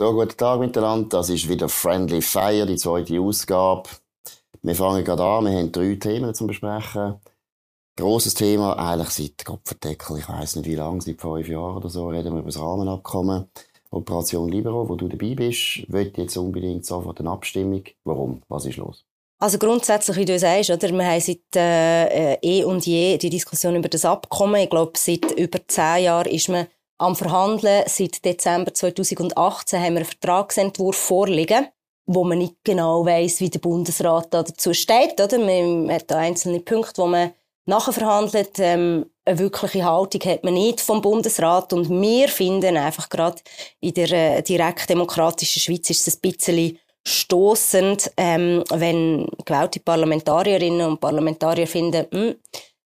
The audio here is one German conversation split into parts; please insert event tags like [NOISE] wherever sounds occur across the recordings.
So, guten Tag miteinander. Das ist wieder Friendly Fire, die zweite Ausgabe. Wir fangen gerade an. Wir haben drei Themen zu besprechen. Grosses Thema, eigentlich seit Kopfverdeckel, ich weiss nicht wie lange, seit fünf Jahren oder so, reden wir über das Rahmenabkommen. Operation Libero, wo du dabei bist, will jetzt unbedingt sofort eine Abstimmung. Warum? Was ist los? Also grundsätzlich, wie du sagst, oder? Wir haben seit äh, eh und je die Diskussion über das Abkommen. Ich glaube, seit über zehn Jahren ist man am Verhandeln. Seit Dezember 2018 haben wir einen Vertragsentwurf vorliegen, wo man nicht genau weiß, wie der Bundesrat dazu steht. Oder? Man hat da einzelne Punkte, wo man nachher verhandelt. Ähm, eine wirkliche Haltung hat man nicht vom Bundesrat. Und wir finden einfach gerade in der äh, direkt demokratischen Schweiz ist es ein bisschen stoßend, ähm, wenn gewählte Parlamentarierinnen und Parlamentarier finden, hm,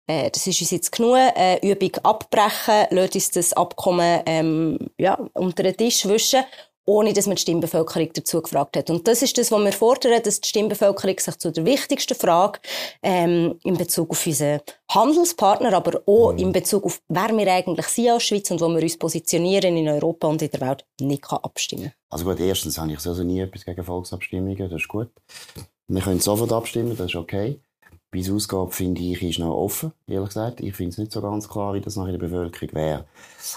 äh, das ist uns jetzt genug, äh, Übung abbrechen, lasst uns das Abkommen ähm, ja, unter den Tisch wischen, ohne dass man die Stimmbevölkerung dazu gefragt hat. Und das ist das, was wir fordern, dass die Stimmbevölkerung sich zu der wichtigsten Frage ähm, in Bezug auf unseren Handelspartner, aber auch mhm. in Bezug auf, wer wir eigentlich sind als Schweiz und wo wir uns positionieren in Europa und in der Welt, nicht kann abstimmen Also gut, erstens habe ich also nie etwas gegen Volksabstimmungen, das ist gut. Wir können sofort abstimmen, das ist okay. Bis Ausgabe, finde ich, ist noch offen, ehrlich gesagt. Ich finde es nicht so ganz klar, wie das noch in der Bevölkerung wäre.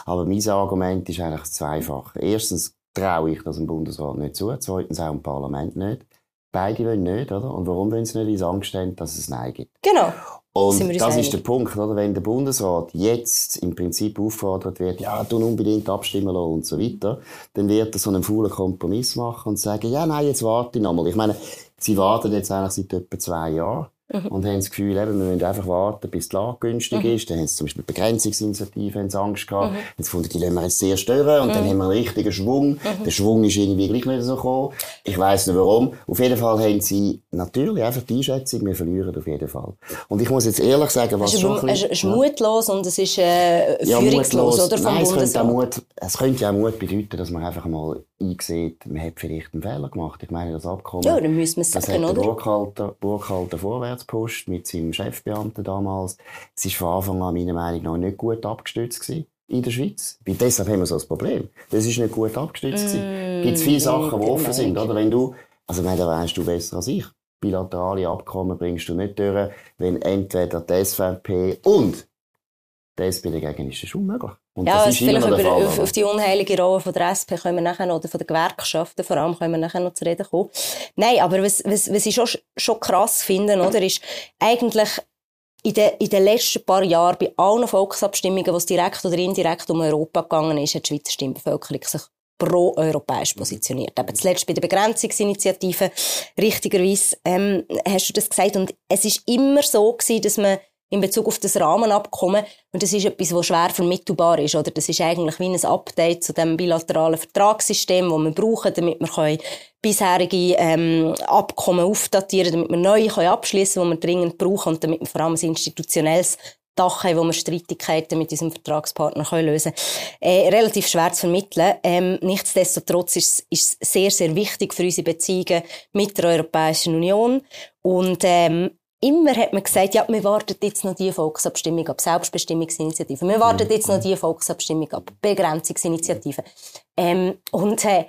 Aber mein Argument ist eigentlich zweifach. Erstens traue ich das dem Bundesrat nicht zu, zweitens auch dem Parlament nicht. Beide wollen nicht, oder? Und warum wollen sie nicht ins Angst stellen, dass es Nein gibt? Genau. Und das ist der Punkt, oder? Wenn der Bundesrat jetzt im Prinzip aufgefordert wird, ja, tun unbedingt abstimmen lassen und so weiter, dann wird er so einen faulen Kompromiss machen und sagen, ja, nein, jetzt warte ich nochmal. Ich meine, sie warten jetzt eigentlich seit etwa zwei Jahren. Mhm. Und haben das Gefühl, eben, wir müssen einfach warten, bis die Lage günstig mhm. ist. Dann haben sie zum Beispiel Begrenzungsinitiative haben sie Angst gehabt. Mhm. Jetzt gefunden, die lassen wir jetzt sehr stören. Und dann mhm. haben wir einen richtigen Schwung. Mhm. Der Schwung ist irgendwie gleich nicht so gekommen. Ich weiss nicht warum. Auf jeden Fall haben sie natürlich einfach die Einschätzung, wir verlieren auf jeden Fall. Und ich muss jetzt ehrlich sagen, was es schon Es ist mutlos und es ist äh, führungslos, ja, oder? Vom Nein, es könnte, auch Mut, es könnte ja auch Mut bedeuten, dass man einfach mal eingesehen, man hat vielleicht einen Fehler gemacht. Ich meine, das Abkommen, ja, dann müssen wir es das sagen, hat der Burkhalter, Burkhalter Vorwärtspost mit seinem Chefbeamten damals. Es ist von Anfang an meiner Meinung nach nicht gut abgestützt gewesen in der Schweiz. Weil deshalb haben wir so ein Problem. Das ist nicht gut abgestützt mm, Gibt viele Sachen, die offen sind, oder? Wenn du, also, wenn, da weißt du besser als ich. Bilaterale Abkommen bringst du nicht durch, wenn entweder die SVP und die SPD dagegen ist. Das ist unmöglich. Und ja, ist vielleicht über, Fall, auf, auf, die unheilige Rolle von der SP können wir nachher noch, oder von den Gewerkschaften vor allem, können wir nachher noch zu reden kommen. Nein, aber was, was, was ich schon, schon krass finde, oder, ist eigentlich, in den, in den letzten paar Jahren bei allen Volksabstimmungen, wo es direkt oder indirekt um Europa gegangen ist, hat die Schweizer Stimmbevölkerung sich pro-europäisch positioniert. Aber zuletzt bei der Begrenzungsinitiative, richtigerweise, ähm, hast du das gesagt. Und es ist immer so gewesen, dass man in Bezug auf das Rahmenabkommen. Und das ist etwas, was schwer vermittelbar ist, oder? Das ist eigentlich wie ein Update zu dem bilateralen Vertragssystem, das wir brauchen, damit wir bisherige ähm, Abkommen aufdatieren damit wir neue können abschließen können, die wir dringend brauchen und damit wir vor allem ein institutionelles Dach haben, wo wir Streitigkeiten mit diesem Vertragspartner können lösen können. Äh, relativ schwer zu vermitteln. Ähm, nichtsdestotrotz ist es sehr, sehr wichtig für unsere Beziehungen mit der Europäischen Union. Und ähm, immer hat man gesagt, ja, wir warten jetzt noch die Volksabstimmung ab Selbstbestimmungsinitiative. Wir warten jetzt noch die Volksabstimmung ab Begrenzungsinitiative. Ähm, und äh,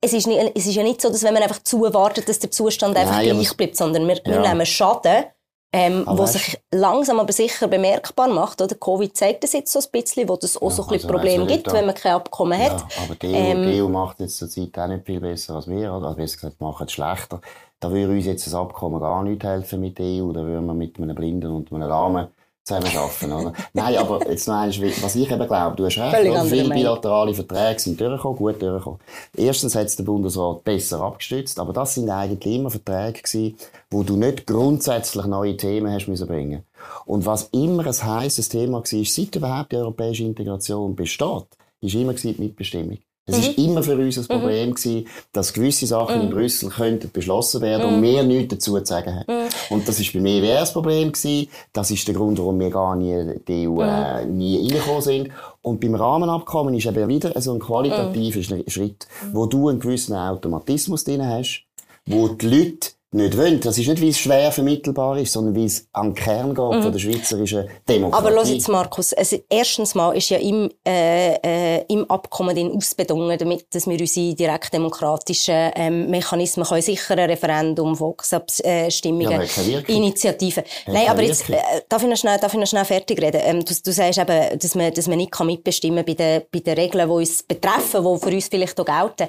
es ist, nicht, es ist ja nicht so, dass wenn man einfach zuwartet, dass der Zustand einfach Nein, gleich bleibt, sondern wir, ja. wir nehmen Schaden, ähm, wo sich langsam aber sicher bemerkbar macht. Oder? Covid zeigt das jetzt so ein bisschen, wo es auch ja, so ein also Problem gibt, wenn man kein Abkommen ja, hat. Aber die EU, ähm, die EU macht jetzt zur Zeit auch nicht viel besser als wir. Oder? Also besser gesagt, machen es schlechter. Da würde uns jetzt das Abkommen gar nicht helfen mit der EU. Da würden wir mit einem Blinden und einem Rahmen zusammen arbeiten, oder? Nein, aber jetzt noch eins, was ich eben glaube, du hast recht, oder? viele bilaterale Verträge sind durchgekommen, gut durchgekommen. Erstens hat es der Bundesrat besser abgestützt, aber das sind eigentlich immer Verträge gewesen, wo du nicht grundsätzlich neue Themen hast müssen bringen. Und was immer ein heisses Thema war, seit überhaupt die europäische Integration besteht, ist immer die Mitbestimmung. Es mhm. ist immer für uns ein Problem mhm. gewesen, dass gewisse Sachen mhm. in Brüssel könnten beschlossen werden und mhm. wir nichts dazu zu sagen haben. Mhm. Und das ist bei mir eher das Problem gewesen. Das ist der Grund, warum wir gar nie die EU äh, mhm. nie reingekommen sind. Und beim Rahmenabkommen ist eben wieder so ein qualitativer Schritt, wo du einen gewissen Automatismus drin hast, wo die Leute nicht wollen. Das ist nicht, wie es schwer vermittelbar ist, sondern wie es am Kern geht mhm. von der schweizerischen Demokratie. Aber los jetzt, Markus. Also, erstens mal ist ja im, äh, äh, im Abkommen den ausbedungen, damit dass wir unsere direktdemokratischen ähm, Mechanismen können sichern Referendum, Volksabstimmungen, ja, Initiativen. Nein, aber jetzt, äh, darf ich noch schnell, darf ich noch schnell fertig reden? Ähm, du, du sagst eben, dass man, dass man nicht mitbestimmen kann bei den, bei den Regeln, die uns betreffen, die für uns vielleicht auch gelten.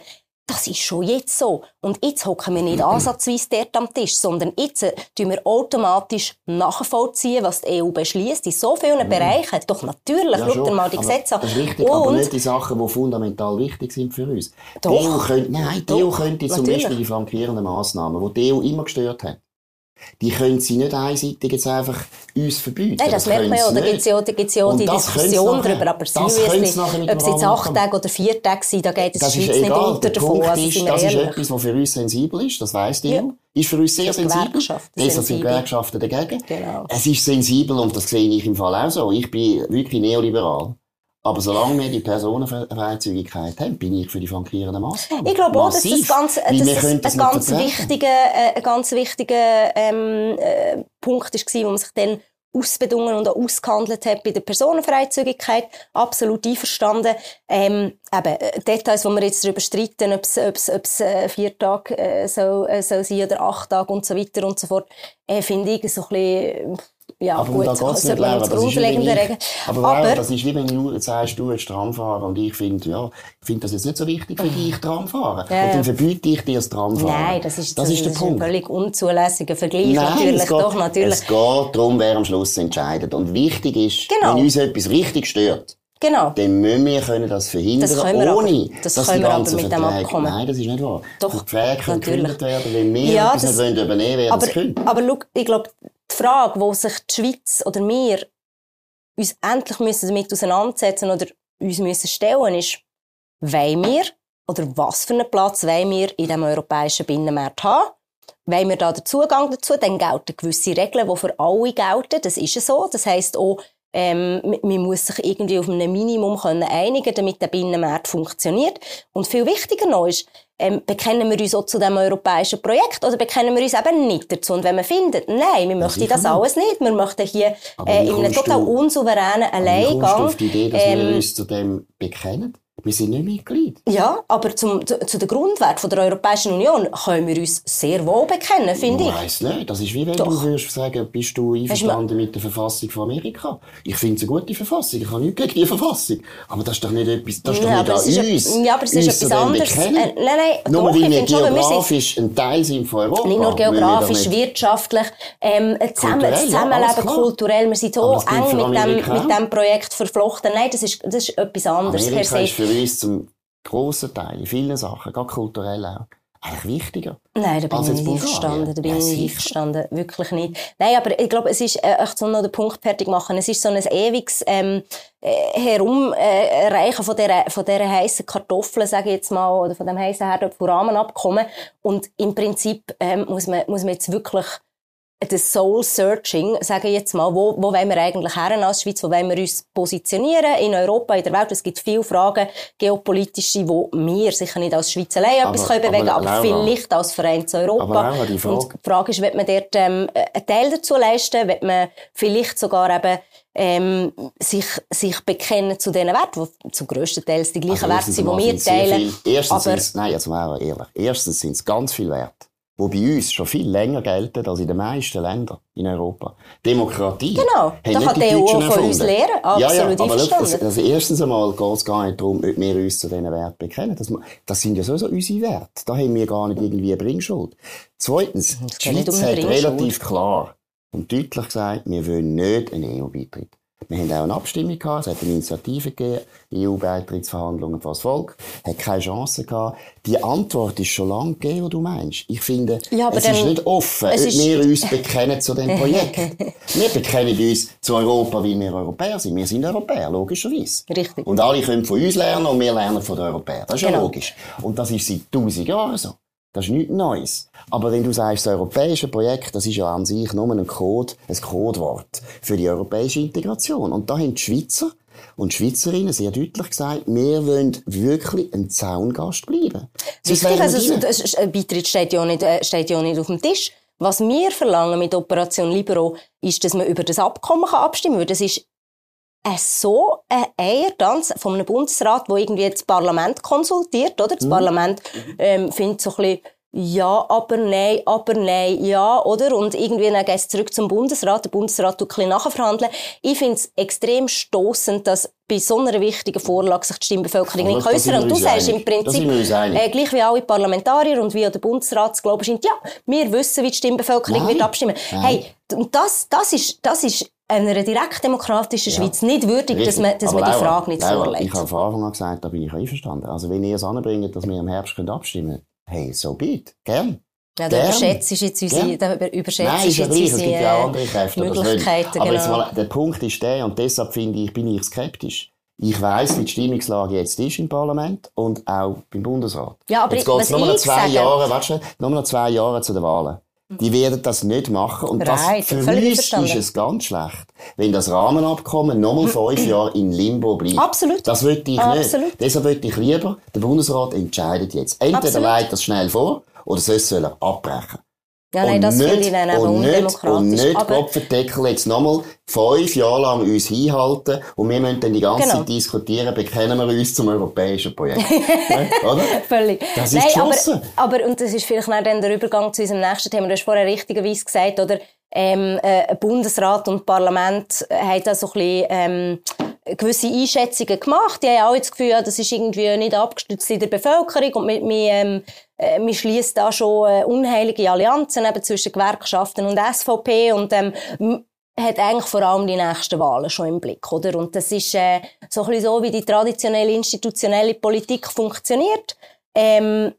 Das ist schon jetzt so. Und jetzt hocken wir nicht [CLEARS THROAT] ansatzweise dort am Tisch, sondern jetzt äh, tun wir automatisch nachvollziehen, was die EU beschließt in so vielen mhm. Bereichen. Doch natürlich, ja, schau mal die Gesetze an. Das ist richtig, Und aber nicht die Sachen, die fundamental wichtig sind für uns. Doch. Die EU könnte, nein, die EU könnte zum Beispiel die flankierenden Massnahmen, die die EU immer gestört hat, die können sie nicht einseitig jetzt einfach uns verbieten. Nein, das, das merkt man ja. Da gibt es ja, gibt's ja die Diskussion darüber. Aber seriously, ob es jetzt acht Tage oder vier Tage sind, da geht es das Schweiz nicht unter davon. Also, ist, das ist etwas, was für uns sensibel ist, das weiss die ja. Ist für uns sehr sensibel. Deshalb sind Gewerkschaften dagegen. Genau. Es ist sensibel und das sehe ich im Fall auch so. Ich bin wirklich neoliberal. Aber solange wir die Personenfreizügigkeit haben, bin ich für die flankierenden Massnahmen. Ich glaube auch, dass das ganz, das ein ganz wichtiger, äh, ein ganz wichtiger ähm, äh, Punkt war, wo man sich dann ausbedungen und auch ausgehandelt hat bei der Personenfreizügigkeit. Absolut einverstanden. Ähm, eben, äh, Details, wo wir jetzt darüber streiten, ob es äh, vier Tage äh, soll, äh, soll sein oder acht Tage und so weiter und so fort, äh, finde ich so ein bisschen ja, aber gut, da geht's nicht, Laura. Das ist wie ich, aber, aber das ist wie wenn du jetzt sagst, du willst Tramfahren und ich finde, ja, ich finde das jetzt nicht so wichtig für dich, Tramfahren. Ja, und dann verbiete ich dir das Tramfahren. Nein, das ist, das, das ist der Punkt. ein völlig unzulässiger Vergleich. Nein, natürlich, geht, doch, natürlich. Es geht darum, wer am Schluss entscheidet. Und wichtig ist, genau. wenn uns etwas richtig stört, Genau. Dann müssen wir können das verhindern, das ohne, aber, das dass die ganzen mit dem Abkommen. Nein, das ist nicht wahr. Doch, die Verträge können gekündigt werden, wenn wir ja, das, nicht übernehmen wollen, aber, können. Aber schau, ich glaube, die Frage, wo sich die Schweiz oder wir uns endlich müssen damit auseinandersetzen oder uns müssen stellen, ist, wollen wir oder was für einen Platz wollen wir in diesem europäischen Binnenmarkt haben? Wollen wir da den Zugang dazu? Dann gelten gewisse Regeln, die für alle gelten. Das ist so. Das heisst auch, ähm, man muss sich irgendwie auf ein Minimum können einigen, damit der Binnenmarkt funktioniert. Und viel wichtiger noch ist, ähm, bekennen wir uns auch zu dem europäischen Projekt oder bekennen wir uns eben nicht dazu? Und wenn man findet, nein, wir möchten das alles nicht, wir möchten hier äh, in einem total unsouveränen Alleingang... Wie kommst du auf die Idee, dass ähm, wir uns zu dem bekennen? Wir sind nicht Mitglied. Ja, aber zum, zu, zu den Grundwerten der Europäischen Union können wir uns sehr wohl bekennen, finde ich. Ich weiss nicht. Das ist wie wenn Doch. du würdest sagen, bist du einverstanden mit der Verfassung von Amerika? Ich finde es eine gute Verfassung. Ich habe nichts gegen die Verfassung. Aber das ist doch nicht etwas, das ist doch ja, nicht an uns. Ja, aber es ist etwas anderes. Äh, nein, nein, nur weil wir geografisch ein Teil sind von Europa. Nicht nur geografisch, wirtschaftlich, ähm, zusammen, Zusammenleben, ja, kulturell. Wir sind so eng mit dem, mit dem Projekt verflochten. Nein, das ist, das ist etwas anderes Amerika per se uns zum grossen Teil, in vielen Sachen, gerade kulturell auch, eigentlich wichtiger. Nein, da bin ich nicht verstanden. Da bin ich nicht verstanden. Wirklich nicht. Nein, aber ich glaube, es ist, äh, ich soll noch den Punkt fertig machen. Es ist so ein ewiges, ähm, äh, Herumreichen von dieser, von dieser heissen Kartoffel, sage ich jetzt mal, oder von dem heissen Herd von Rahmenabkommen. Und im Prinzip, ähm, muss man, muss man jetzt wirklich, das Soul Searching, sage ich jetzt mal, wo, wo wollen wir eigentlich her als Schweiz, wo wollen wir uns positionieren in Europa, in der Welt. Es gibt viele Fragen, geopolitische, wo wir sicher nicht als Schweiz allein aber, etwas können bewegen können, aber, aber vielleicht als Verein zu Europa. Aber die Frage. Und die Frage ist, wird man dort ähm, einen Teil dazu leisten, wird man vielleicht sogar eben ähm, sich, sich bekennen zu diesen Werten, die zum grössten Teil die gleichen also Werte sind, die wir teilen. Viel, erstens aber, nein, jetzt mal ehrlich, erstens sind es ganz viele Werte wo bei uns schon viel länger gelten als in den meisten Ländern in Europa. Demokratie. Genau, da kann die EU von uns lernen. Absolut ja, ja, aber das, das erstens einmal geht es gar nicht darum, ob wir uns zu diesen Werten bekennen. Das, das sind ja sowieso unsere Werte. Da haben wir gar nicht irgendwie eine Bringschuld. Zweitens, die Schweiz um hat relativ klar und deutlich gesagt, wir wollen nicht einen EU-Beitritt. Wir haben auch eine Abstimmung gehabt, es hat eine Initiative gegeben, EU-Beitrittsverhandlungen vor das Volk, hat keine Chance gehabt. Die Antwort ist schon lange gegeben, was du meinst. Ich finde, ja, es ist nicht offen, ob wir uns bekennen zu dem Projekt. [LAUGHS] wir bekennen uns zu Europa, weil wir Europäer sind. Wir sind Europäer, logischerweise. Richtig. Und alle können von uns lernen und wir lernen von den Europäern. Das ist genau. ja logisch. Und das ist seit tausend Jahren so. Das ist nichts Neues. Aber wenn du sagst, das europäische Projekt, das ist ja an sich nur ein Code, ein Codewort für die europäische Integration. Und da haben die Schweizer und die Schweizerinnen sehr deutlich gesagt, wir wollen wirklich ein Zaungast bleiben. Richtig, also das, Beitritt steht ja, nicht, äh, steht ja nicht auf dem Tisch. Was wir verlangen mit Operation Libero, ist, dass man über das Abkommen abstimmen kann. Das ist so ein Eiertanz von einem Bundesrat, wo irgendwie das Parlament konsultiert, oder? Das mhm. Parlament ähm, findet so ein bisschen ja, aber nein, aber nein, ja, oder? Und irgendwie dann geht es zurück zum Bundesrat. Der Bundesrat tut ein bisschen nachverhandeln. Ich finde es extrem stossend, dass bei so einer wichtigen Vorlage sich die Stimmbevölkerung nicht äußern Und du sagst im Prinzip, äh, gleich wie alle Parlamentarier und wie auch der Bundesrat glauben scheint, ja, wir wissen, wie die Stimmbevölkerung nein. wird abstimmen. Nein. Hey, das, das ist, das ist einer direktdemokratischen ja. Schweiz nicht würdig, Richtig. dass man, dass man die Frage nicht so legt. Ich habe von Anfang an gesagt, da bin ich einverstanden. Also wenn ihr es anbringt, dass wir im Herbst abstimmen können, hey, so bitte, gern. Ja, da überschätzt jetzt unsere, da überschätzt Nein, ist ja gleich, es gibt ja auch andere Kräfte. Möglichkeiten, Aber genau. mal, der Punkt ist der, und deshalb finde ich, bin ich skeptisch. Ich weiss, wie die Stimmungslage jetzt ist im Parlament und auch beim Bundesrat. Ja, aber jetzt geht es nur noch zwei Jahre, warte, nur noch zwei Jahre zu den Wahlen. Die werden das nicht machen. Und das, right, für uns ist es ganz schlecht, wenn das Rahmenabkommen nochmal fünf Jahre in Limbo bleibt. Absolut. Das würde ich Absolut. nicht. Deshalb würde ich lieber, der Bundesrat entscheidet jetzt. Entweder leitet das schnell vor, oder sonst soll er abbrechen. Ja, nein, das finde ich dann aber undemokratisch. Und nicht aber Kopfendeckel jetzt nochmal fünf Jahre lang uns hinhalten und wir müssen dann die ganze genau. Zeit diskutieren, bekennen wir uns zum europäischen Projekt. [LAUGHS] oder? Völlig. Das ist nein, aber, aber, und das ist vielleicht dann der Übergang zu unserem nächsten Thema, du hast vorher richtigerweise gesagt, oder, ähm, äh, Bundesrat und Parlament haben da so ein bisschen, ähm, gewisse Einschätzungen gemacht. Die haben auch das Gefühl, ja, das ist irgendwie nicht abgestützt in der Bevölkerung und wir, wir, ähm, äh, wir schließen da schon äh, unheilige Allianzen eben zwischen Gewerkschaften und SVP und ähm, hat eigentlich vor allem die nächsten Wahlen schon im Blick, oder? Und das ist äh, so ein bisschen so, wie die traditionelle institutionelle Politik funktioniert. Ähm,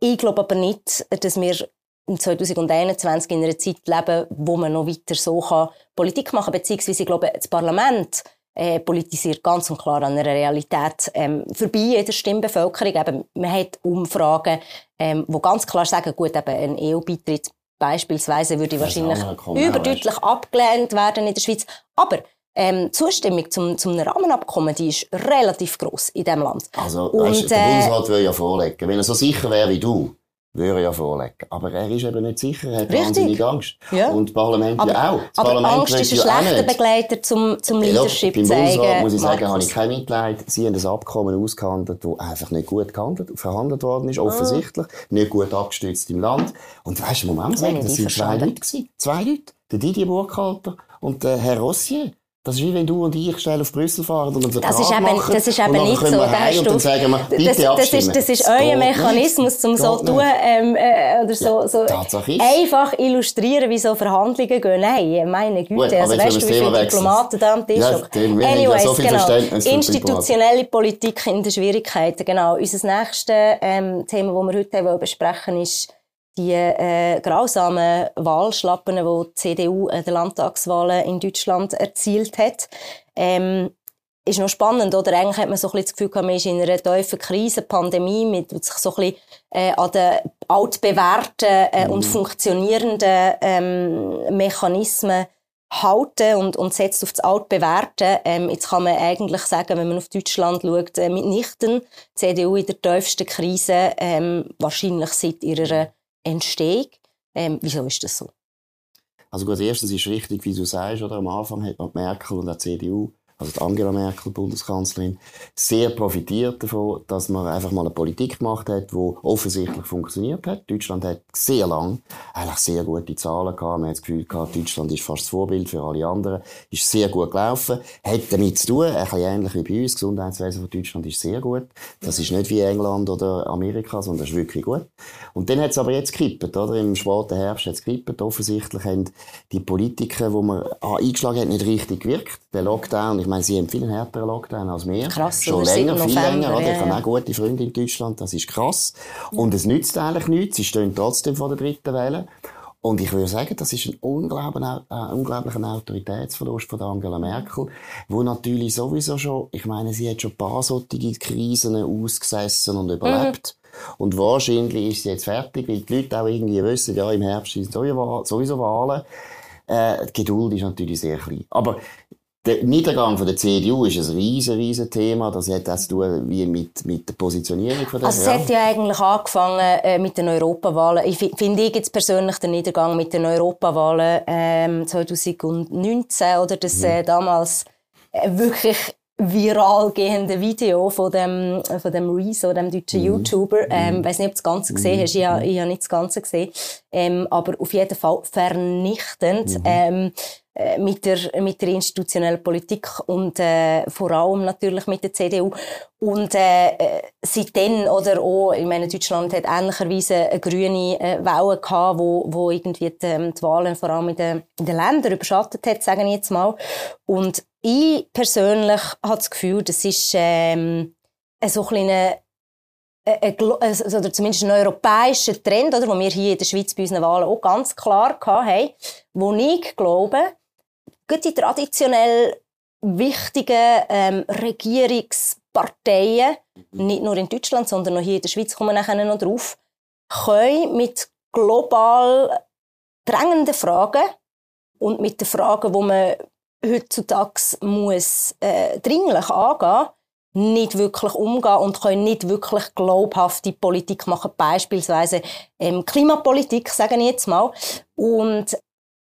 ich glaube aber nicht, dass wir in 2021 in einer Zeit leben, wo man noch weiter so kann Politik machen kann, beziehungsweise ich glaube, das Parlament äh, politisiert ganz und klar an einer Realität ähm, vorbei in der Stimmbevölkerung. Eben, man hat Umfragen, ähm, wo ganz klar sagen, gut, eben ein EU-Beitritt beispielsweise würde wahrscheinlich überdeutlich abgelehnt werden in der Schweiz. Aber ähm, Zustimmung zum, zum Rahmenabkommen, die ist relativ groß in diesem Land. Also, und, weißt, der Bundesrat äh, will ja vorlegen, wenn er so sicher wäre wie du, würde er ja vorlegen. Aber er ist eben nicht sicher, er hat Richtig. wahnsinnig Angst. Ja. Und das Parlament aber, ja auch. Das aber Parlament Angst ist ein ja schlechter Begleiter zum, zum Leadership ja, zeigen. Bundesrat, muss ich sagen, habe ich kein Mitleid. Sie haben das Abkommen ausgehandelt, das einfach nicht gut gehandelt, verhandelt worden ist, offensichtlich. Ah. Nicht gut abgestützt im Land. Und weißt du, auch sagen, das sind zwei Leute gewesen. Zwei Leute. Der Didier Burkhalter und der Herr Rossier. Das ist wie wenn du und ich schnell auf Brüssel fahren und einen Vertrag das ist eben, machen. Das ist eben nicht so. Da und dann sagen wir, bitte das, das ist, das ist euer Mechanismus, um so zu tun, ähm, äh, oder so, so einfach illustrieren, wie so Verhandlungen gehen. Nein, meine Güte. Gut, also weißt du, wie viele Diplomaten da am Tisch ja, Anyways, so genau. Institutionelle Politik in den Schwierigkeiten, genau. Unser nächstes ähm, Thema, das wir heute besprechen wollen, ist die äh, grausamen Wahlschlappen, die die CDU in den Landtagswahlen in Deutschland erzielt hat. Ähm, ist noch spannend, oder? Eigentlich hat man so ein bisschen das Gefühl, man ist in einer tiefen Krise, Pandemie, mit sich so ein bisschen äh, an den altbewährten äh, und mhm. funktionierenden ähm, Mechanismen halten und, und setzt auf das Altbewährte. Ähm, jetzt kann man eigentlich sagen, wenn man auf Deutschland schaut, äh, mitnichten die CDU in der tiefsten Krise, ähm, wahrscheinlich seit ihrer Entstehung. Ähm, wieso ist das so? Also gut, erstens ist richtig, wie du sagst, oder? Am Anfang hat man Merkel und die CDU also die Angela Merkel, Bundeskanzlerin, sehr profitiert davon, dass man einfach mal eine Politik gemacht hat, die offensichtlich funktioniert hat. Deutschland hat sehr lang eigentlich sehr gute Zahlen gehabt. Man hat das Gefühl gehabt, Deutschland ist fast das Vorbild für alle anderen. Ist sehr gut gelaufen. Hat damit zu tun, ein bisschen ähnlich wie bei uns. Das Gesundheitswesen von Deutschland ist sehr gut. Das ist nicht wie England oder Amerika, sondern das ist wirklich gut. Und dann hat es aber jetzt gekippt, oder? Im späten Herbst hat es gekippt. Offensichtlich haben die Politiker, die man eingeschlagen hat, nicht richtig gewirkt. Der Lockdown, ich meine, sie haben viel härteren Lockdown als wir. Krass, Schon länger, viel länger. Oder? Ich habe auch gute Freunde in Deutschland, das ist krass. Und es nützt eigentlich nichts. Sie stehen trotzdem vor der dritten Welle. Und ich würde sagen, das ist ein unglaublicher, äh, unglaublicher Autoritätsverlust von Angela Merkel, wo natürlich sowieso schon, ich meine, sie hat schon ein paar solche Krisen ausgesessen und überlebt. Mhm. Und wahrscheinlich ist sie jetzt fertig, weil die Leute auch irgendwie wissen, ja, im Herbst sind sowieso Wahlen. Äh, die Geduld ist natürlich sehr klein. Aber der Niedergang von der CDU ist ein riesen, riesen Thema. Das hat das zu tun wie mit, mit der Positionierung von der Also es ja. hat ja eigentlich angefangen äh, mit den Europawahlen. Ich finde ich jetzt persönlich den Niedergang mit den Europawahlen ähm, 2019 oder das mhm. äh, damals äh, wirklich viral gehende Video von dem, von dem Rezo, dem deutschen mhm. YouTuber. Ähm, mhm. weiß nicht, ob du das Ganze gesehen hast. Ich, habe, ich habe nicht das Ganze gesehen. Ähm, aber auf jeden Fall vernichtend. Mhm. Ähm, äh, mit der, mit der institutionellen Politik und äh, vor allem natürlich mit der CDU. Und äh, äh, seitdem, oder auch, ich meine, Deutschland hat ähnlicherweise eine grüne äh, Welle gehabt, wo, wo irgendwie die, ähm, die Wahlen vor allem in den, in den Ländern überschattet hat, sagen ich jetzt mal. Und ich persönlich habe das Gefühl, das ist ähm, so ein kleiner also, oder zumindest ein europäischer Trend, oder, wo wir hier in der Schweiz bei unseren Wahlen auch ganz klar hatten, wo ich glaube, die traditionell wichtigen ähm, Regierungsparteien, mhm. nicht nur in Deutschland, sondern auch hier in der Schweiz, kommen nachher noch drauf, können mit global drängenden Fragen und mit den Fragen, die man heutzutage muss, äh, dringlich angehen nicht wirklich umgehen und können nicht wirklich glaubhafte Politik machen, beispielsweise ähm, Klimapolitik, sagen ich jetzt mal. Und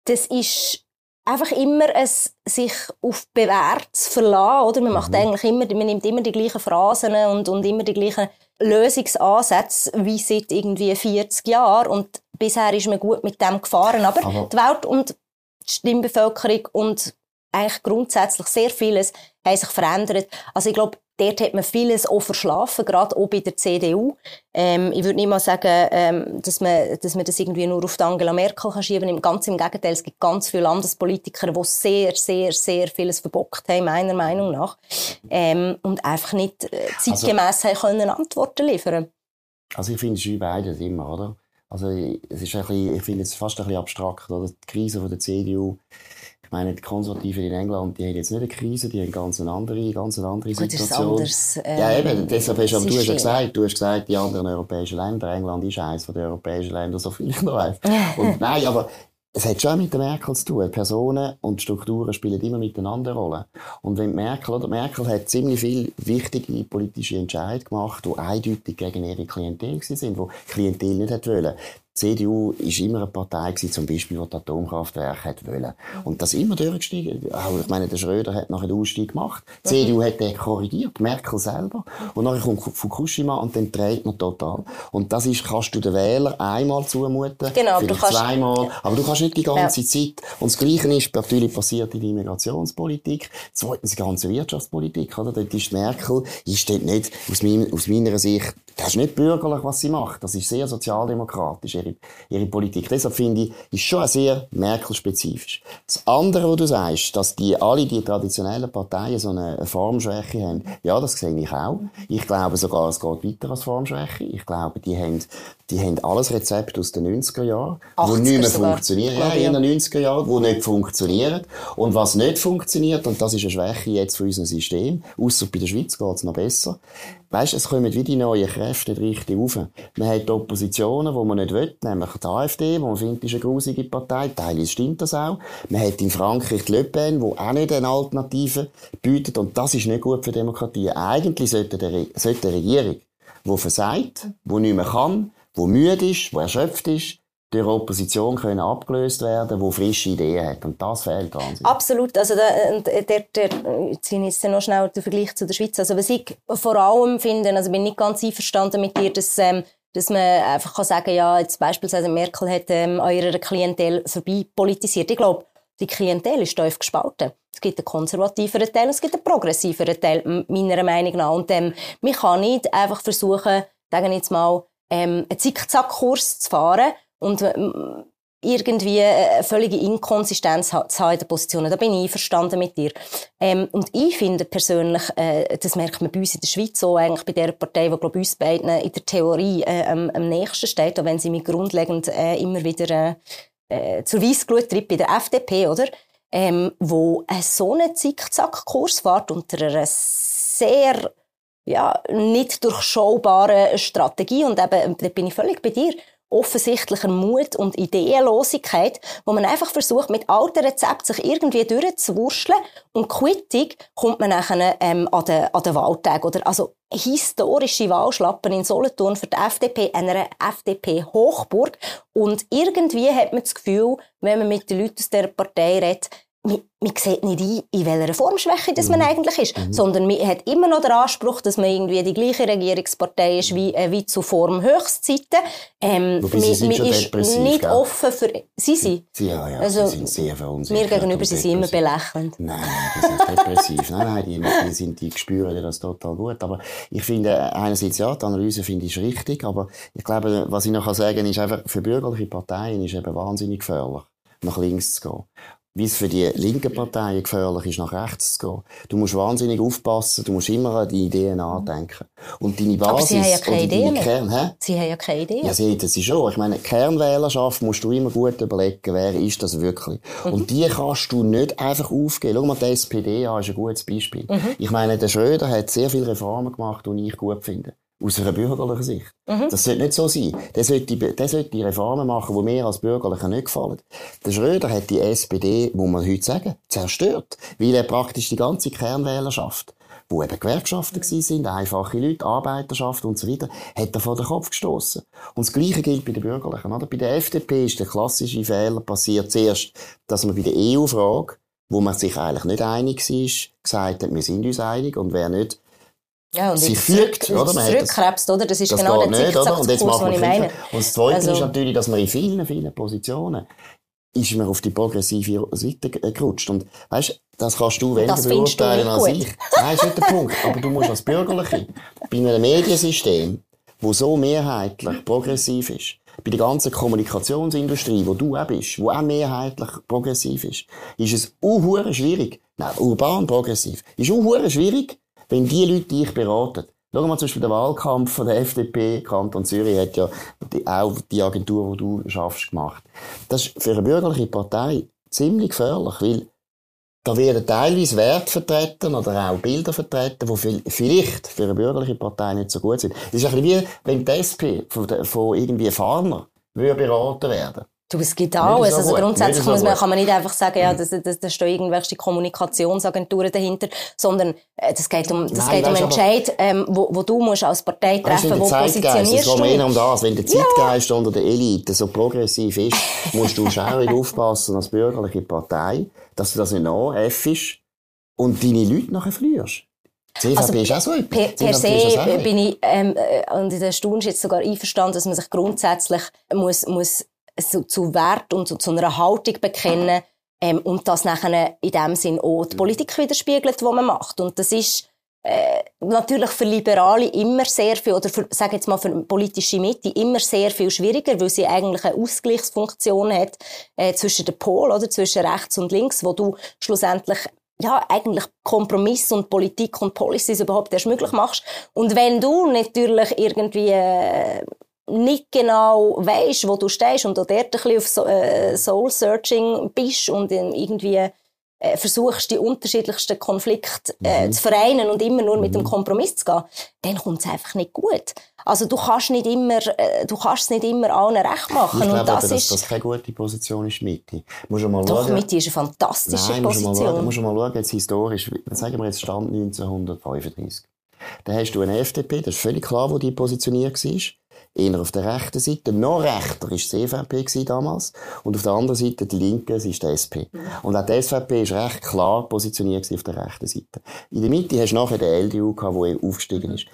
das ist einfach immer es sich auf Bewährtes verlassen, oder? Man macht mhm. eigentlich immer, man nimmt immer die gleichen Phrasen und, und immer die gleichen Lösungsansätze wie seit irgendwie 40 Jahren und bisher ist man gut mit dem gefahren, aber, aber die Welt und die Stimmbevölkerung und eigentlich grundsätzlich sehr vieles haben sich verändert. Also ich glaube, dort hat man vieles auch verschlafen, gerade auch bei der CDU. Ähm, ich würde nicht mal sagen, ähm, dass, man, dass man das irgendwie nur auf Angela Merkel kann schieben kann. Ganz im Gegenteil, es gibt ganz viele Landespolitiker, die sehr, sehr, sehr vieles verbockt haben, meiner Meinung nach. Ähm, und einfach nicht äh, zeitgemäss also, können Antworten liefern Also ich finde es wie beides immer, oder? Also es ist ein bisschen, ich finde es fast ein bisschen abstrakt, oder? Die Krise von der CDU ich meine, die Konservativen in England, die haben jetzt nicht eine Krise, die haben ganz eine andere, ganz eine andere Gut, Situation. Anders, äh, ja, eben, deshalb hast du, du hast ja gesagt, du hast gesagt, die anderen europäischen Länder, England ist eines der europäischen Länder, so viel ich noch weiss. Und nein, aber es hat schon mit der Merkel zu tun. Personen und Strukturen spielen immer miteinander eine Rolle. Und wenn Merkel, oder Merkel hat ziemlich viele wichtige politische Entscheidungen gemacht, die eindeutig gegen ihre Klientel sind, die Klientel nicht hat wollen. Die CDU ist immer eine Partei gewesen, zum Beispiel, die das Atomkraftwerk hat wollen. Und das immer durchgestiegen. Auch, ich meine, der Schröder hat nachher den Ausstieg gemacht. Die CDU hat den korrigiert, Merkel selber. Und nachher kommt Fukushima und dann dreht man total. Und das ist, kannst du den Wähler einmal zumuten. Genau, vielleicht kannst, zweimal. Ja. Aber du kannst nicht die ganze ja. Zeit. Und das Gleiche ist natürlich passiert in der Immigrationspolitik. Zweitens die ganze Wirtschaftspolitik, oder? Dort ist Merkel, ist dort nicht, aus meiner Sicht, das ist nicht bürgerlich, was sie macht. Das ist sehr sozialdemokratisch ihre, ihre Politik. Deshalb finde ich, ist schon sehr Merkel-spezifisch. Das andere, was du sagst, dass die, alle die traditionellen Parteien so eine Formschwäche haben, ja, das sehe ich auch. Ich glaube sogar, es geht weiter als Formschwäche. Ich glaube, die haben, die haben alles Rezept aus den 90er Jahren, wo nicht mehr funktionieren. Ja, in den 90er Jahren, wo nicht funktionieren. Und was nicht funktioniert, und das ist eine Schwäche jetzt von unserem System, außer bei der Schweiz geht es noch besser, Weißt, es kommen wie die neuen Kräfte richtig rauf. Man hat Oppositionen, die man nicht will, nämlich die AfD, wo man findet, ist eine grusige Partei. Teilweise stimmt das auch. Man hat in Frankreich die Le Pen, die auch nicht eine Alternative bietet. Und das ist nicht gut für Demokratie. Eigentlich sollte, der, sollte eine Regierung, die versagt, die nicht mehr kann, die müde ist, die erschöpft ist, durch Opposition können abgelöst werden, die frische Ideen hat. Und das fehlt wahnsinnig. Absolut. Also der, der, der, jetzt ist noch schnell der Vergleich zu der Schweiz. Also was ich vor allem finde, also bin nicht ganz einverstanden mit dir, dass, ähm, dass man einfach kann sagen, ja, jetzt beispielsweise Merkel hat ähm, eurer Klientel vorbei politisiert. Ich glaube, die Klientel ist tief gespalten. Es gibt einen konservativeren Teil, es gibt einen progressiveren Teil, meiner Meinung nach. Und ähm, man kann nicht einfach versuchen, sagen jetzt mal, ähm, einen Zickzackkurs zu fahren, und ähm, irgendwie eine völlige Inkonsistenz zu haben in den Positionen. Da bin ich einverstanden mit dir. Ähm, und ich finde persönlich, äh, das merkt man bei uns in der Schweiz so, eigentlich bei der Partei, die, glaube uns beiden in der Theorie äh, am, am nächsten steht, auch wenn sie mich grundlegend äh, immer wieder äh, äh zur Weissglut tritt bei der FDP, oder? Ähm, wo äh, so einen Zickzackkurs fährt unter einer sehr ja, nicht durchschaubaren Strategie und eben, da bin ich völlig bei dir offensichtlicher Mut und Ideenlosigkeit, wo man einfach versucht, mit alten Rezepten sich irgendwie durchzuwurschteln und Quittung kommt man nachher ähm, an den, an den Wahltag. Oder, also historische Wahlschlappen in Solothurn für die FDP, einer FDP-Hochburg. Und irgendwie hat man das Gefühl, wenn man mit den Leuten aus dieser Partei redet, man, man sieht nicht ein, in welcher Formschwäche das man mhm. eigentlich ist, mhm. sondern man hat immer noch den Anspruch, dass man irgendwie die gleiche Regierungspartei ist wie, äh, wie zu Formhöchstzeiten. Ähm, Wobei sind man ist nicht gell? offen für... Sie sind? Ja, ja, also, sie sind sehr verunsichert. Mir gegenüber sind sie immer belächelnd. Nein, die sind depressiv. nein, nein, die, die, sind, die spüren das total gut. Aber ich finde, einerseits ja, die Analyse finde ich richtig, aber ich glaube, was ich noch sagen kann, ist einfach, für bürgerliche Parteien ist eben wahnsinnig gefährlich nach links zu gehen wie es für die linken Parteien gefährlich ist, nach rechts zu gehen. Du musst wahnsinnig aufpassen, du musst immer an die Ideen andenken. Und deine Basis... Aber sie haben ja keine Ideen Kern, hä? Sie haben ja keine Ideen. Ja, sie hätten sie schon. Ich meine, Kernwählerschaft musst du immer gut überlegen, wer ist das wirklich. Mhm. Und die kannst du nicht einfach aufgeben. Schau mal, die SPD an ist ein gutes Beispiel. Mhm. Ich meine, der Schröder hat sehr viele Reformen gemacht, die ich gut finde aus einer bürgerlichen Sicht. Mhm. Das sollte nicht so sein. Der sollte, der sollte die Reformen machen, die mir als Bürgerlichen nicht gefallen. Der Schröder hat die SPD, muss man heute sagen, zerstört. Weil er praktisch die ganze Kernwählerschaft, wo eben Gewerkschaften mhm. sind, einfache Leute, Arbeiterschaft und so weiter, hat er vor den Kopf gestoßen. Und das Gleiche gilt bei den Bürgerlichen. Oder? Bei der FDP ist der klassische Fehler passiert zuerst, dass man bei der EU-Frage, wo man sich eigentlich nicht einig war, gesagt hat, wir sind uns einig und wer nicht ja, und sie fügt, oder? Man zurückkrebst, oder? Das ist das genau der nicht, oder? Und jetzt macht man ich meine. Und das Zweite also, ist natürlich, dass man in vielen, vielen Positionen ist man auf die progressive Seite gerutscht. Und weißt, das kannst du weniger beurteilen als ich. Nein, ist nicht der Punkt. Aber du musst als Bürgerliche [LAUGHS] bei einem Mediensystem, wo so mehrheitlich progressiv ist, bei der ganzen Kommunikationsindustrie, wo du auch bist, wo auch mehrheitlich progressiv ist, ist es auch schwierig, nein, urban progressiv, ist auch schwierig, wenn die Leute dich beraten, Schau mal zum Beispiel den Wahlkampf von der FDP, Kanton Zürich hat ja die, auch die Agentur, die du schaffst, gemacht. Das ist für eine bürgerliche Partei ziemlich gefährlich, weil da werden teilweise Werte vertreten oder auch Bilder vertreten, die vielleicht für eine bürgerliche Partei nicht so gut sind. Es ist ein bisschen wie, wenn die SP von, von irgendwie Farmer beraten werden Du, es gibt alles. Also grundsätzlich muss man, kann man nicht einfach sagen, ja, da, da, da stehen irgendwelche Kommunikationsagenturen dahinter, sondern äh, das geht um, das Nein, geht um Entscheid, ähm, wo, wo du musst als Partei treffen, weißt, wo positionierst es geht mehr um das. Wenn der Zeitgeist ja. unter der Elite so progressiv ist, musst du schaurig aufpassen als bürgerliche Partei, dass du das nicht nachäffst und deine Leute nachher verlierst. CVP also, ist auch so Per, per se bin ich, ähm, äh, und in der Stunde jetzt sogar einverstanden, dass man sich grundsätzlich muss, muss so, zu Wert und so, zu einer Haltung bekennen ähm, und das nachher in dem Sinn auch die Politik widerspiegelt, die man macht. Und das ist äh, natürlich für Liberale immer sehr viel, oder für, sag jetzt mal für politische Mitte immer sehr viel schwieriger, weil sie eigentlich eine Ausgleichsfunktion hat äh, zwischen den Pol oder zwischen rechts und links, wo du schlussendlich ja, eigentlich Kompromiss und Politik und Policies überhaupt erst möglich machst. Und wenn du natürlich irgendwie äh, nicht genau weisst, wo du stehst und dort ein bisschen auf äh, Soul-Searching bist und irgendwie äh, versuchst, die unterschiedlichsten Konflikte äh, mhm. zu vereinen und immer nur mit dem mhm. Kompromiss zu gehen, dann kommt es einfach nicht gut. Also du kannst nicht immer, äh, du kannst es nicht immer allen recht machen. Ich glaube, und das, aber, dass das keine gute Position ist, Mitte. Musst du mal Doch, schauen. Mitte ist eine fantastische Nein, Position. Musst du mal, musst du mal schauen, jetzt historisch, sagen wir jetzt Stand 1935. Da hast du eine FDP, das ist völlig klar, wo die positioniert war eher auf der rechten Seite. Noch rechter war die CVP damals. Und auf der anderen Seite die Linke, das ist die SP. Und auch die SVP ist recht klar positioniert auf der rechten Seite. In der Mitte hast du nachher den LDU gehabt, der aufgestiegen ist.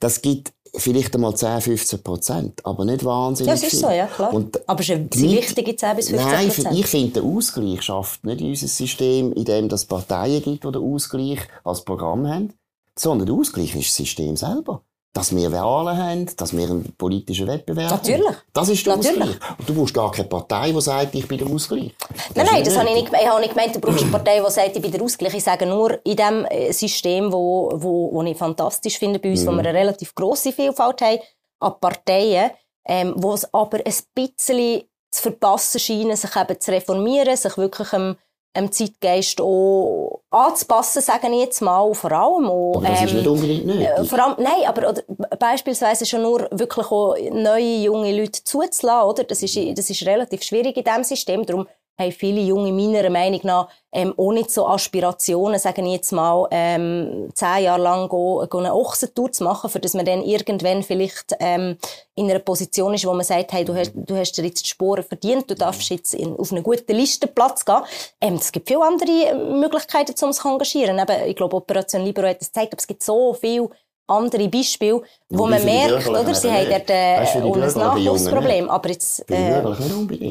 Das gibt vielleicht einmal 10, 15 Prozent, aber nicht wahnsinnig Ja, es ist so, ja, klar. Und aber es sind wichtige 10 bis 15 Prozent. Nein, ich finde, der Ausgleich schafft nicht unser System, in dem es Parteien gibt, die den Ausgleich als Programm haben, sondern der Ausgleich ist das System selber dass wir Wahlen haben, dass wir einen politischen Wettbewerb Natürlich. haben. Das ist der Natürlich. Ausgleich. Und du brauchst gar keine Partei, die sagt, ich bin der Ausgleich. Das nein, nein, das habe ich nicht, ich habe nicht gemeint, du brauchst eine Partei, die sagt, ich bin der Ausgleich. Ich sage nur, in dem äh, System, wo, wo, wo ich fantastisch finde bei uns, mhm. wo wir eine relativ grosse Vielfalt haben an Parteien, ähm, wo es aber ein bisschen zu verpassen scheinen, sich eben zu reformieren, sich wirklich einem dem Zeitgeist auch anzupassen, sage ich jetzt mal, vor allem auch, aber das ähm, ist nicht unbedingt nötig. Vor allem, nein, aber oder, beispielsweise schon nur wirklich auch neue, junge Leute zuzulassen, oder? Das ist, das ist relativ schwierig in diesem System. Darum haben viele Junge meiner Meinung nach ähm, auch nicht so Aspirationen, sagen ich jetzt mal, ähm, zehn Jahre lang go, go eine Ochsentour zu machen, für dass man dann irgendwann vielleicht ähm, in einer Position ist, wo man sagt, hey, du hast, du hast dir jetzt die Sporen verdient, du darfst jetzt in, auf einen guten Listenplatz gehen. Ähm, es gibt viele andere Möglichkeiten, um sich zu engagieren. Eben, ich glaube, Operation Libero hat es gezeigt, aber es gibt so viele andere Beispiele, wo man merkt, oder? Sie haben dort äh, ein Nachwuchsproblem. Aber jetzt äh,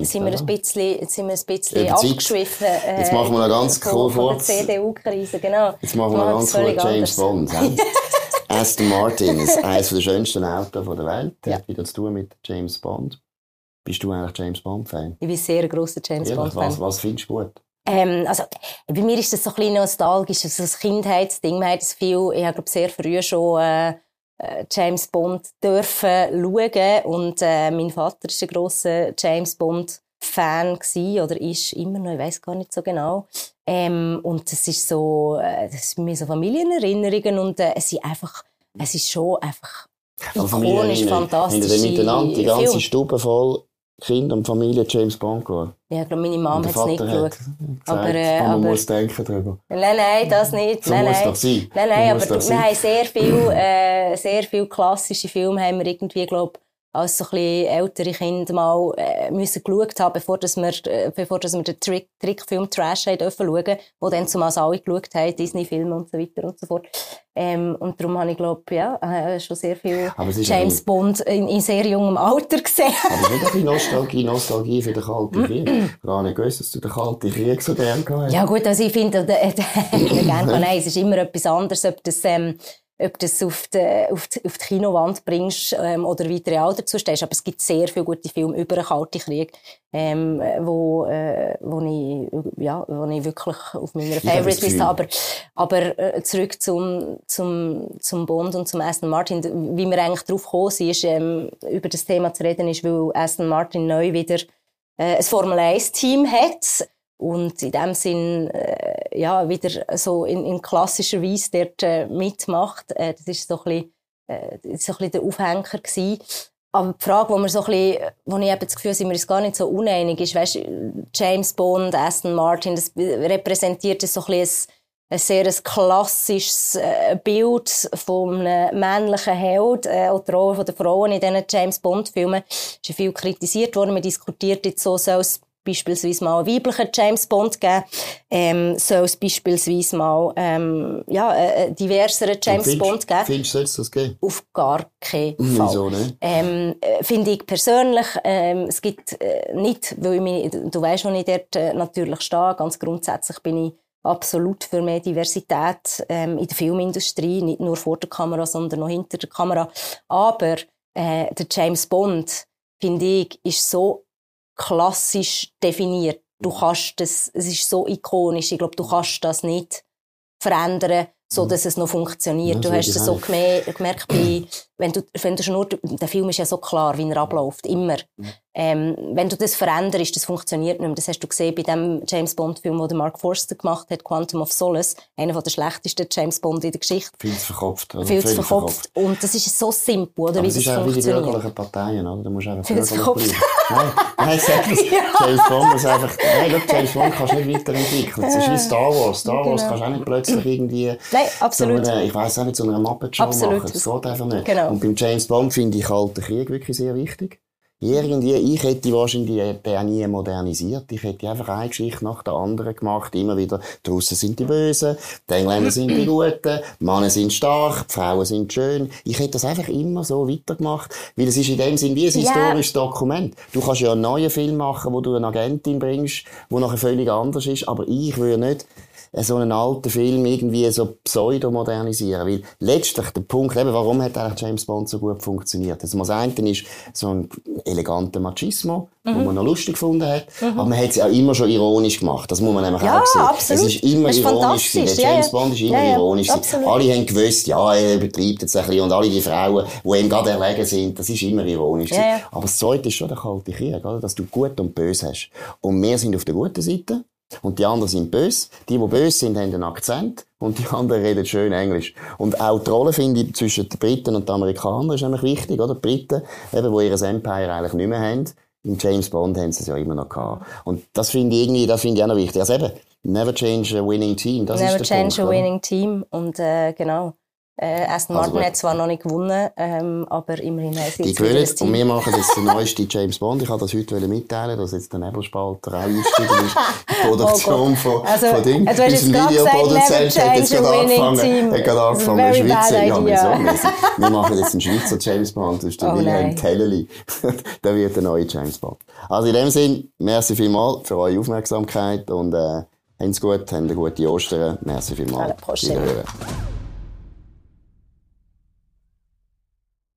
sind wir ein bisschen, sind wir ein bisschen abgeschwiffen. Äh, jetzt machen wir noch ganz kurz CDU-Krise, genau. Jetzt machen wir ganz kurz James Bond. [LAUGHS] Aston Martin ist eines der schönsten Autos der Welt. Ja. hat wieder zu tun mit James Bond. Bist du eigentlich James Bond-Fan? Ich bin sehr ein grosser James Bond-Fan. Was, was findest du gut? Ähm, also, bei mir ist das so ein bisschen nostalgisch, so ein Kindheitsding. Man hat das viel, ich habe, glaube sehr früh schon, äh, äh, James Bond dürfen schauen. Und, äh, mein Vater ist ein grosser James Bond Fan gewesen, oder ist immer noch, ich weiß gar nicht so genau. Ähm, und es ist so, äh, das sind mir so Familienerinnerungen und äh, es ist einfach, es ist schon einfach ikonisch, fantastisch. Miteinander die ganze Film. Stube voll Kind und Familie James Bond geschaut? Ja, ich glaube, meine Mom hat es nicht geschaut. Gesagt, aber, äh, man aber, muss denken darüber. Nein, nein, das nicht. So nein, muss nein. doch sein. Nein, nein, aber wir haben sehr viel, äh, sehr viel klassische Filme haben wir irgendwie, glaube als so ein bisschen ältere Kinder mal äh, müssen geschaut haben, bevor, dass wir, äh, bevor dass wir den Trick, Trickfilm Trash haben dürfen schauen, wo dann zumal alle geschaut haben, Disney-Filme und so weiter und so fort. Ähm, und darum habe ich, glaube ja, äh, schon sehr viel James Bond in, in, sehr jungem Alter gesehen. Aber nicht ein Nostalgie, Nostalgie für den Kalten Krieg. Gar nicht gewusst, dass du den Kalten Krieg so gerne gehabt Ja gut, also ich finde, [LAUGHS] gerne, nein, es ist immer etwas anderes, ob das ähm, ob du es auf die, auf die, auf die Kinowand bringst ähm, oder wie real dazu stehst. Aber es gibt sehr viele gute Filme über den Kalten Krieg, ähm, wo, äh, wo, ich, ja, wo ich wirklich auf meiner Favorite-Liste habe. Aber, aber äh, zurück zum, zum, zum Bond und zum Aston Martin. Wie wir eigentlich darauf gekommen sind, ist, ähm, über das Thema zu reden, ist, weil Aston Martin neu wieder äh, ein Formel-1-Team hat und in dem Sinn äh, ja wieder so in, in klassischer Weise dort äh, mitmacht. Äh, das ist so ein bisschen, äh, so ein bisschen der Aufhänger gewesen. Aber die Frage, wo wir so ein bisschen, wo ich eben das Gefühl sind wir uns gar nicht so uneinig ist, weißt, James Bond, Aston Martin, das repräsentiert so ein ein, ein sehr ein klassisches äh, Bild von einem männlichen Held. Äh, auch die Rolle der Frauen in diesen James Bond Filmen ist ja viel kritisiert worden. Man diskutiert jetzt so, soll es beispielsweise mal einen weiblichen James Bond geben, ähm, soll es beispielsweise mal ähm, ja, äh, diversere James findest, Bond geben. Findest du, das geben? Auf gar keinen hm, Fall. Wieso nicht? Ähm, äh, Finde ich persönlich, ähm, es gibt äh, nicht, weil ich mich, du weißt, wo ich dort äh, natürlich stehe, ganz grundsätzlich bin ich absolut für mehr Diversität ähm, in der Filmindustrie, nicht nur vor der Kamera, sondern auch hinter der Kamera. Aber äh, der James Bond, finde ich, ist so klassisch definiert. Du kannst das, es ist so ikonisch. Ich glaube, du kannst das nicht verändern so dass es noch funktioniert. Ja, du hast es so gemerkt, bei, wenn du, wenn du schon nur, der Film ist ja so klar, wie er abläuft, immer. Ähm, wenn du das veränderst, das funktioniert nicht mehr. Das hast du gesehen bei dem James Bond Film, den Mark Forster gemacht hat, Quantum of Solace, einer der schlechtesten James Bond in der Geschichte. Viel zu verkopft. Also viel zu verkopft. Und das ist so simpel, oder? Aber wie es ist auch wie die bürgerlichen Parteien, oder? Du musst einfach Viel zu verkopft. Nein, nein, sag das. [LAUGHS] ja. James Bond ist einfach, nein, look, James Bond kannst du nicht weiterentwickeln. Es ist wie Star Wars. Star Wars genau. kannst du auch nicht plötzlich irgendwie, nein, absolut. So eine, ich weiss auch nicht, so eine Muppet-Show machen. Das geht einfach nicht. Genau. Und beim James Bond finde ich Kalten Krieg wirklich sehr wichtig. Irgendwie, ich hätte wahrscheinlich den nie modernisiert. Ich hätte einfach eine Geschichte nach der anderen gemacht. Immer wieder, die Russen sind die Bösen, die Engländer sind die Guten, die Männer sind stark, die Frauen sind schön. Ich hätte das einfach immer so weitergemacht. Weil es ist in dem Sinn wie ein historisches yeah. Dokument. Du kannst ja einen neuen Film machen, wo du eine Agentin bringst, wo nachher völlig anders ist. Aber ich würde nicht so einen alten Film irgendwie so pseudo-modernisieren. Weil letztlich der Punkt, eben, warum hat eigentlich James Bond so gut funktioniert? Also, das eine ist so ein eleganter Machismo, mhm. wo man noch lustig gefunden hat. Mhm. Aber man hat es ja immer schon ironisch gemacht. Das muss man nämlich ja, auch sehen. Absolut. Es ist immer ist ironisch gewesen. Der James ja, Bond ist immer ja, ironisch gewesen. Alle haben gewusst, ja, er übertreibt jetzt ein bisschen. Und alle die Frauen, die ihm gerade erlegen sind, das ist immer ironisch Aber das Zweite ist schon der kalte Krieg, oder? dass du gut und böse hast. Und wir sind auf der guten Seite. Und die anderen sind böse. Die, die böse sind, haben einen Akzent. Und die anderen reden schön Englisch. Und auch die Rolle, finde ich, zwischen den Briten und den Amerikanern ist nämlich wichtig, oder? Die Briten, eben, die ihr Empire eigentlich nicht mehr haben. Im James Bond haben sie es ja immer noch gehabt. Und das finde ich irgendwie, das finde ich auch noch wichtig. Also eben, never change a winning team. Das never ist der change Punkt, a winning team. Und, äh, genau. Äh, Aston Also Martin gut. hat zwar noch nicht gewonnen, ähm, aber immerhin haben sie Die gewinnen. Und Team. wir machen jetzt den neuesten James Bond. Ich wollte das heute mitteilen, dass jetzt der Nebelspalter auch eingestiegen ist. Die [LAUGHS] Produktion von, Also, von Ding. jetzt Unser Videoproduzent hat jetzt gerade angefangen, hat gerade angefangen schwitzen. bad Ja, wieso? [LAUGHS] Wir, machen jetzt einen Schweizer James Bond. Das ist der Oh Wilhelm. Telleli. [LAUGHS] der wird der neue James Bond. Also in dem Sinn, merci vielmals für eure Aufmerksamkeit und, äh, habt's gut, habt eine gute Ostern. Merci vielmals. Alle Prost.